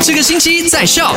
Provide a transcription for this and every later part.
这个星期在笑。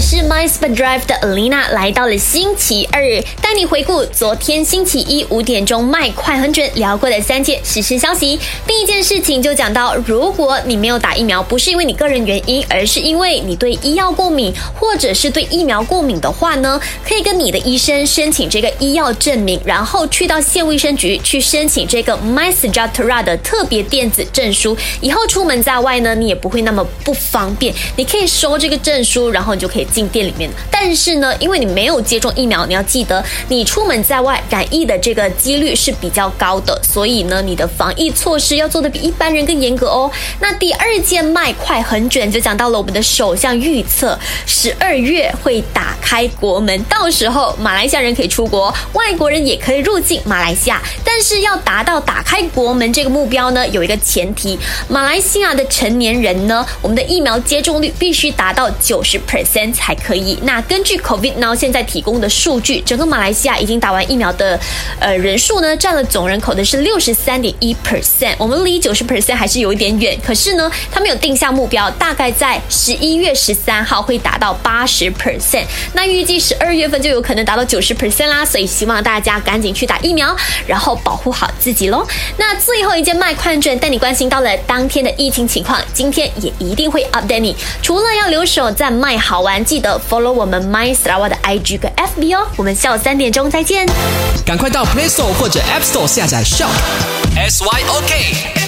是 My s p e d Drive 的 Alina，来到了星期二，带你回顾昨天星期一五点钟卖快很准聊过的三件实时消息。第一件事情就讲到，如果你没有打疫苗，不是因为你个人原因，而是因为你对医药过敏，或者是对疫苗过敏的话呢，可以跟你的医生申请这个医药证明，然后去到县卫生局去申请这个 My Sejahtera 的特别电子证书。以后出门在外呢，你也不会那么不方便，你可以收这个证书，然后你就可以进店里面。但是呢，因为你没有接种疫苗，你要记得，你出门在外染疫的这个几率是比较高的，所以呢，你的防疫措施要做的比一般人更严格哦。那第二件卖快很准，就讲到了我们的首相预测，十二月会打开国门，到时候马来西亚人可以出国，外国人也可以入境马来西亚。但是要达到打开国门这个目标呢，有一个前提，马来西亚的成年人呢，我们的疫苗接种率必须达到九十 percent 才可以。那根据 COVID now 现在提供的数据，整个马来西亚已经打完疫苗的呃人数呢，占了总人口的是六十三点一 percent，我们离九十 percent 还是有一点远。可是呢，他们有定下目标，大概在十一月十三号会达到八十 percent，那预计十二月份就有可能达到九十 percent 啦。所以希望大家赶紧去打疫苗，然后保护好自己喽。那最后一件卖快券带你关心到了当天的疫情情况，今天也一定会 update 你。除了要留守在卖好玩，记得 follow 我们 My Sarawak 的 IG 跟 FB 哦。我们下午三点钟再见。赶快到 Play Store 或者 App Store 下载 Shop S Y O K。